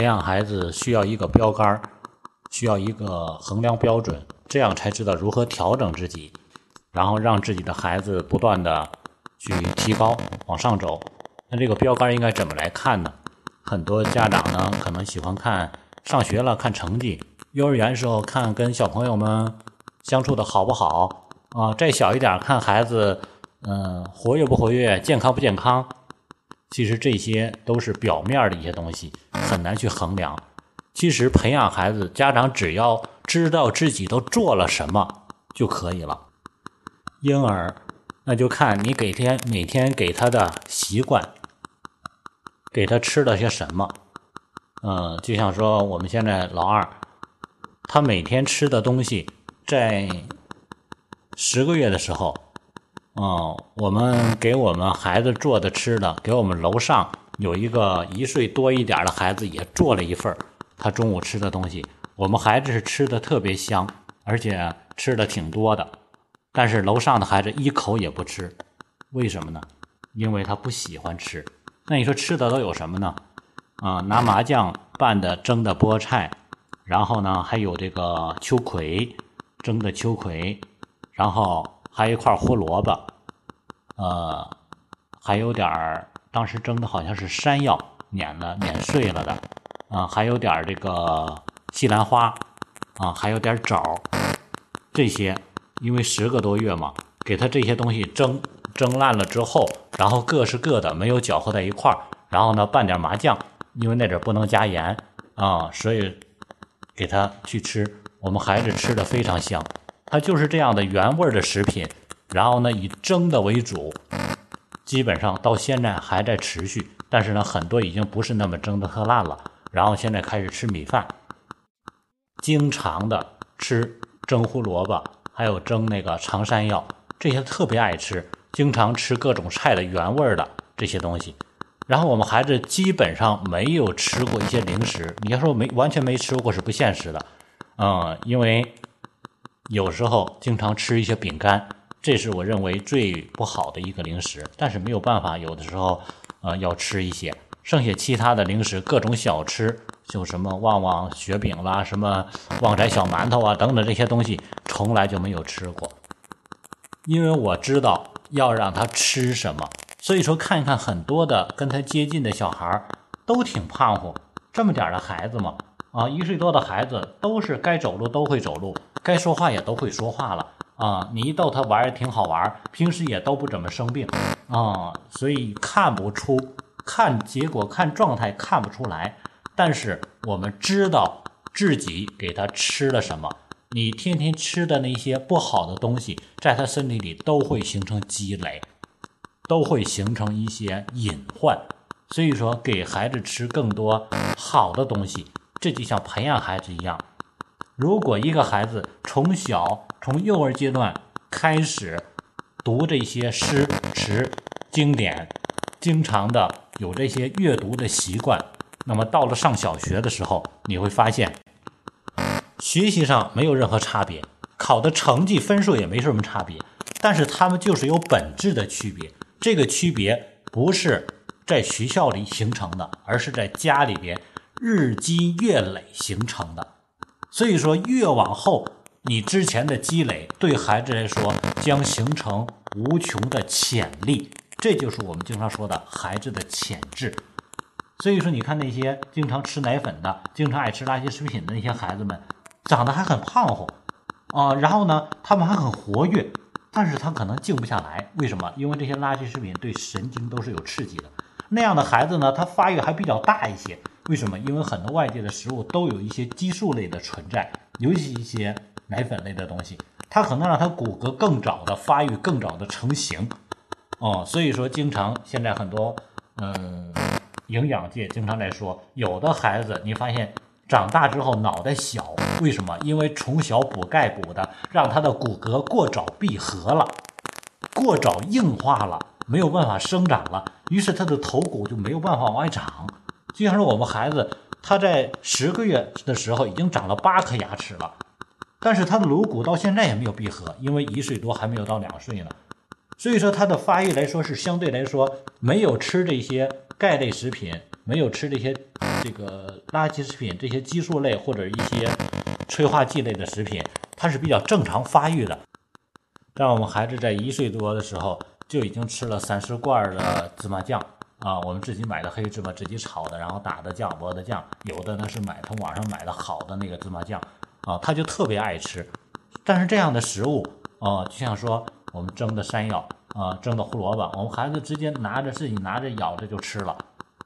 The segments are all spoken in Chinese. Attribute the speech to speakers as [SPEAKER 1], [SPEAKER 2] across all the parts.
[SPEAKER 1] 培养孩子需要一个标杆，需要一个衡量标准，这样才知道如何调整自己，然后让自己的孩子不断的去提高往上走。那这个标杆应该怎么来看呢？很多家长呢可能喜欢看上学了看成绩，幼儿园时候看跟小朋友们相处的好不好啊，再小一点看孩子嗯活跃不活跃，健康不健康。其实这些都是表面的一些东西，很难去衡量。其实培养孩子，家长只要知道自己都做了什么就可以了。婴儿，那就看你给天每天给他的习惯，给他吃了些什么。嗯，就像说我们现在老二，他每天吃的东西，在十个月的时候。嗯，我们给我们孩子做的吃的，给我们楼上有一个一岁多一点的孩子也做了一份他中午吃的东西，我们孩子是吃的特别香，而且吃的挺多的。但是楼上的孩子一口也不吃，为什么呢？因为他不喜欢吃。那你说吃的都有什么呢？啊，拿麻酱拌的蒸的菠菜，然后呢还有这个秋葵蒸的秋葵，然后。还有一块胡萝卜，呃，还有点儿当时蒸的好像是山药碾了碾碎了的，啊，还有点这个西兰花，啊，还有点枣，这些因为十个多月嘛，给他这些东西蒸蒸烂了之后，然后各是各的，没有搅和在一块儿，然后呢拌点麻酱，因为那阵不能加盐啊，所以给他去吃，我们孩子吃的非常香。它就是这样的原味的食品，然后呢以蒸的为主，基本上到现在还在持续，但是呢很多已经不是那么蒸的特烂了，然后现在开始吃米饭，经常的吃蒸胡萝卜，还有蒸那个长山药，这些特别爱吃，经常吃各种菜的原味的这些东西，然后我们孩子基本上没有吃过一些零食，你要说没完全没吃过是不现实的，嗯，因为。有时候经常吃一些饼干，这是我认为最不好的一个零食。但是没有办法，有的时候，呃，要吃一些。剩下其他的零食，各种小吃，就什么旺旺雪饼啦，什么旺仔小馒头啊，等等这些东西，从来就没有吃过。因为我知道要让他吃什么，所以说看一看很多的跟他接近的小孩都挺胖乎，这么点的孩子嘛。啊，一岁多的孩子都是该走路都会走路，该说话也都会说话了啊！你一逗他玩也挺好玩，平时也都不怎么生病啊，所以看不出，看结果看状态看不出来。但是我们知道自己给他吃了什么，你天天吃的那些不好的东西，在他身体里都会形成积累，都会形成一些隐患。所以说，给孩子吃更多好的东西。这就像培养孩子一样，如果一个孩子从小从幼儿阶段开始读这些诗词经典，经常的有这些阅读的习惯，那么到了上小学的时候，你会发现学习上没有任何差别，考的成绩分数也没什么差别，但是他们就是有本质的区别。这个区别不是在学校里形成的，而是在家里边。日积月累形成的，所以说越往后，你之前的积累对孩子来说将形成无穷的潜力，这就是我们经常说的孩子的潜质。所以说，你看那些经常吃奶粉的、经常爱吃垃圾食品的那些孩子们，长得还很胖乎啊，然后呢，他们还很活跃，但是他可能静不下来，为什么？因为这些垃圾食品对神经都是有刺激的。那样的孩子呢，他发育还比较大一些。为什么？因为很多外界的食物都有一些激素类的存在，尤其一些奶粉类的东西，它可能让他骨骼更早的发育，更早的成型。哦，所以说，经常现在很多嗯，营养界经常在说，有的孩子你发现长大之后脑袋小，为什么？因为从小补钙补的，让他的骨骼过早闭合了，过早硬化了，没有办法生长了，于是他的头骨就没有办法往外长。就像是我们孩子，他在十个月的时候已经长了八颗牙齿了，但是他的颅骨到现在也没有闭合，因为一岁多还没有到两岁呢。所以说他的发育来说是相对来说没有吃这些钙类食品，没有吃这些这个垃圾食品这些激素类或者一些催化剂类的食品，它是比较正常发育的。让我们孩子在一岁多的时候就已经吃了三十罐的芝麻酱啊，我们自己买的黑芝麻，自己炒的，然后打的酱、磨的酱，有的呢是买从网上买的好的那个芝麻酱啊，他就特别爱吃。但是这样的食物啊，就像说我们蒸的山药啊，蒸的胡萝卜，我们孩子直接拿着自己拿着咬着就吃了。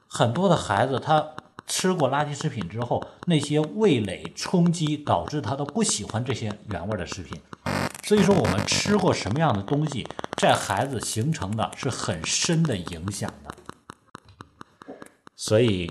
[SPEAKER 1] 很多的孩子他吃过垃圾食品之后，那些味蕾冲击导致他都不喜欢这些原味的食品。所以说，我们吃过什么样的东西，在孩子形成的是很深的影响的。所以，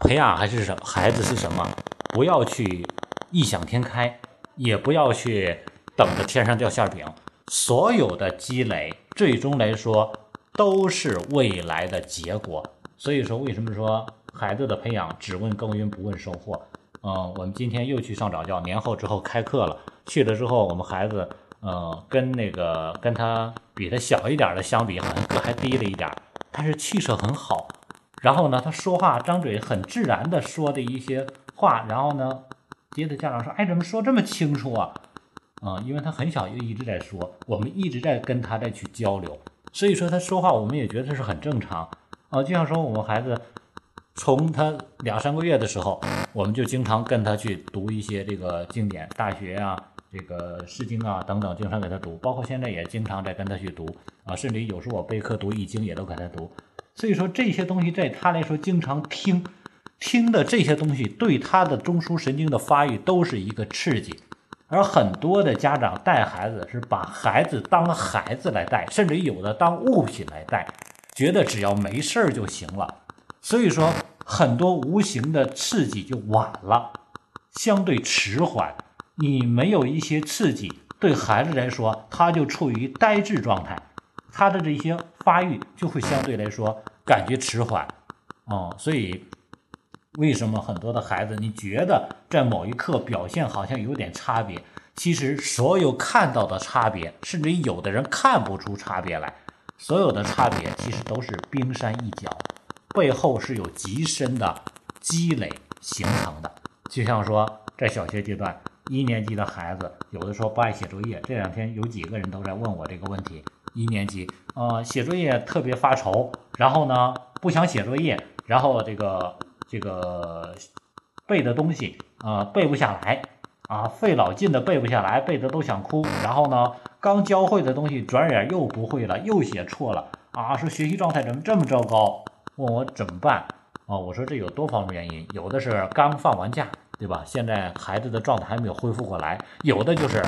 [SPEAKER 1] 培养还是什孩子是什么？不要去异想天开，也不要去等着天上掉馅饼。所有的积累，最终来说都是未来的结果。所以说，为什么说孩子的培养只问耕耘不问收获？嗯，我们今天又去上早教，年后之后开课了。去了之后，我们孩子，嗯，跟那个跟他比他小一点的相比，好像个还低了一点，但是气色很好。然后呢，他说话张嘴很自然的说的一些话，然后呢，别的家长说，哎，怎么说这么清楚啊？啊，因为他很小就一直在说，我们一直在跟他再去交流，所以说他说话我们也觉得是很正常。啊，就像说我们孩子。从他两三个月的时候，我们就经常跟他去读一些这个经典，《大学》啊，这个《诗经》啊等等，经常给他读。包括现在也经常在跟他去读啊，甚至有时候我备课读《易经》也都给他读。所以说这些东西在他来说，经常听听的这些东西，对他的中枢神经的发育都是一个刺激。而很多的家长带孩子是把孩子当孩子来带，甚至有的当物品来带，觉得只要没事儿就行了。所以说。很多无形的刺激就晚了，相对迟缓。你没有一些刺激，对孩子来说，他就处于呆滞状态，他的这些发育就会相对来说感觉迟缓。哦，所以为什么很多的孩子，你觉得在某一刻表现好像有点差别？其实所有看到的差别，甚至有的人看不出差别来，所有的差别其实都是冰山一角。背后是有极深的积累形成的，就像说在小学阶段，一年级的孩子有的时候不爱写作业，这两天有几个人都在问我这个问题。一年级，呃，写作业特别发愁，然后呢不想写作业，然后这个这个背的东西啊背不下来啊，费老劲的背不下来，背的都想哭。然后呢刚教会的东西转眼又不会了，又写错了啊，说学习状态怎么这么糟糕？问我怎么办啊？我说这有多方面原因，有的是刚放完假，对吧？现在孩子的状态还没有恢复过来，有的就是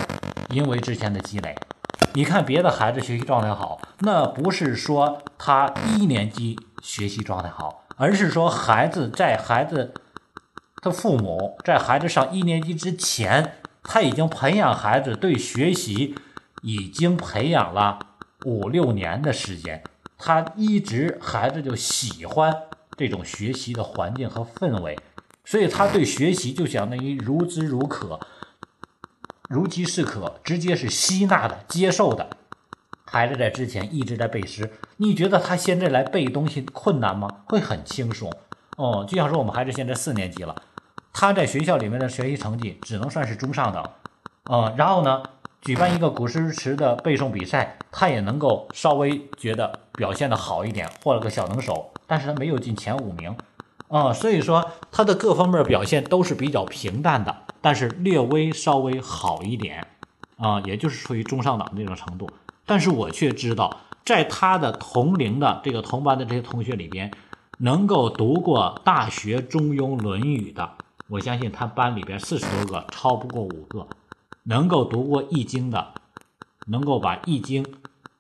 [SPEAKER 1] 因为之前的积累。你看别的孩子学习状态好，那不是说他一年级学习状态好，而是说孩子在孩子的父母在孩子上一年级之前，他已经培养孩子对学习已经培养了五六年的时间。他一直孩子就喜欢这种学习的环境和氛围，所以他对学习就相当于如之如渴，如饥似渴，直接是吸纳的、接受的。孩子在之前一直在背诗，你觉得他现在来背东西困难吗？会很轻松哦。就像说我们孩子现在四年级了，他在学校里面的学习成绩只能算是中上等，嗯，然后呢？举办一个古诗词的背诵比赛，他也能够稍微觉得表现的好一点，获了个小能手，但是他没有进前五名，啊，所以说他的各方面表现都是比较平淡的，但是略微稍微好一点，啊，也就是处于中上档这种程度。但是我却知道，在他的同龄的这个同班的这些同学里边，能够读过《大学》《中庸》《论语》的，我相信他班里边四十多个，超不过五个。能够读过《易经》的，能够把《易经》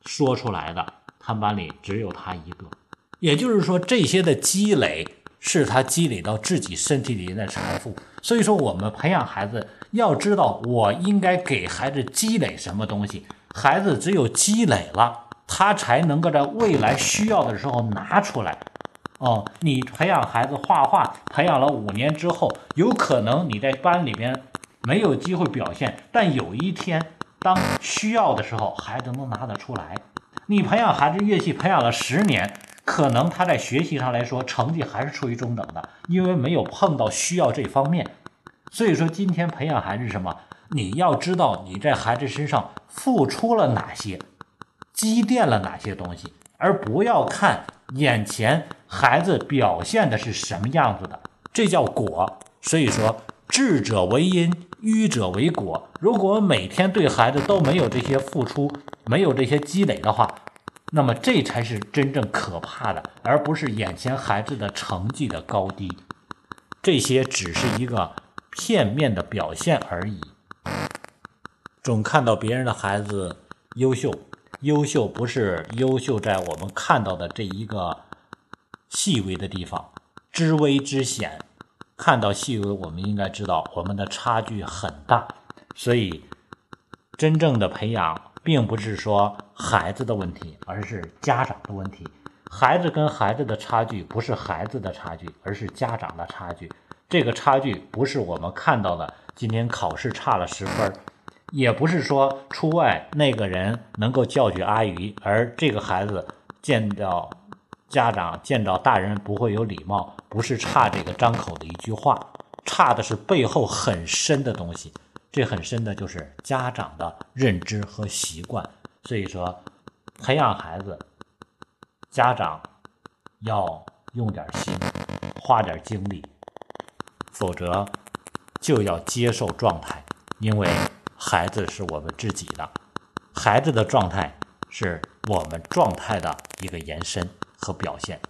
[SPEAKER 1] 说出来的，他班里只有他一个。也就是说，这些的积累是他积累到自己身体里的财富。所以说，我们培养孩子要知道，我应该给孩子积累什么东西。孩子只有积累了，他才能够在未来需要的时候拿出来。哦，你培养孩子画画，培养了五年之后，有可能你在班里边。没有机会表现，但有一天当需要的时候，孩子能拿得出来。你培养孩子乐器培养了十年，可能他在学习上来说成绩还是处于中等的，因为没有碰到需要这方面。所以说，今天培养孩子什么？你要知道你在孩子身上付出了哪些，积淀了哪些东西，而不要看眼前孩子表现的是什么样子的，这叫果。所以说，智者为因，愚者为果。如果每天对孩子都没有这些付出，没有这些积累的话，那么这才是真正可怕的，而不是眼前孩子的成绩的高低，这些只是一个。片面的表现而已。总看到别人的孩子优秀，优秀不是优秀在我们看到的这一个细微的地方，知微知显。看到细微，我们应该知道我们的差距很大。所以，真正的培养并不是说孩子的问题，而是家长的问题。孩子跟孩子的差距不是孩子的差距，而是家长的差距。这个差距不是我们看到的，今天考试差了十分，也不是说出外那个人能够教育阿姨，而这个孩子见到家长、见到大人不会有礼貌，不是差这个张口的一句话，差的是背后很深的东西。这很深的就是家长的认知和习惯。所以说，培养孩子，家长要用点心，花点精力。否则，就要接受状态，因为孩子是我们自己的，孩子的状态是我们状态的一个延伸和表现。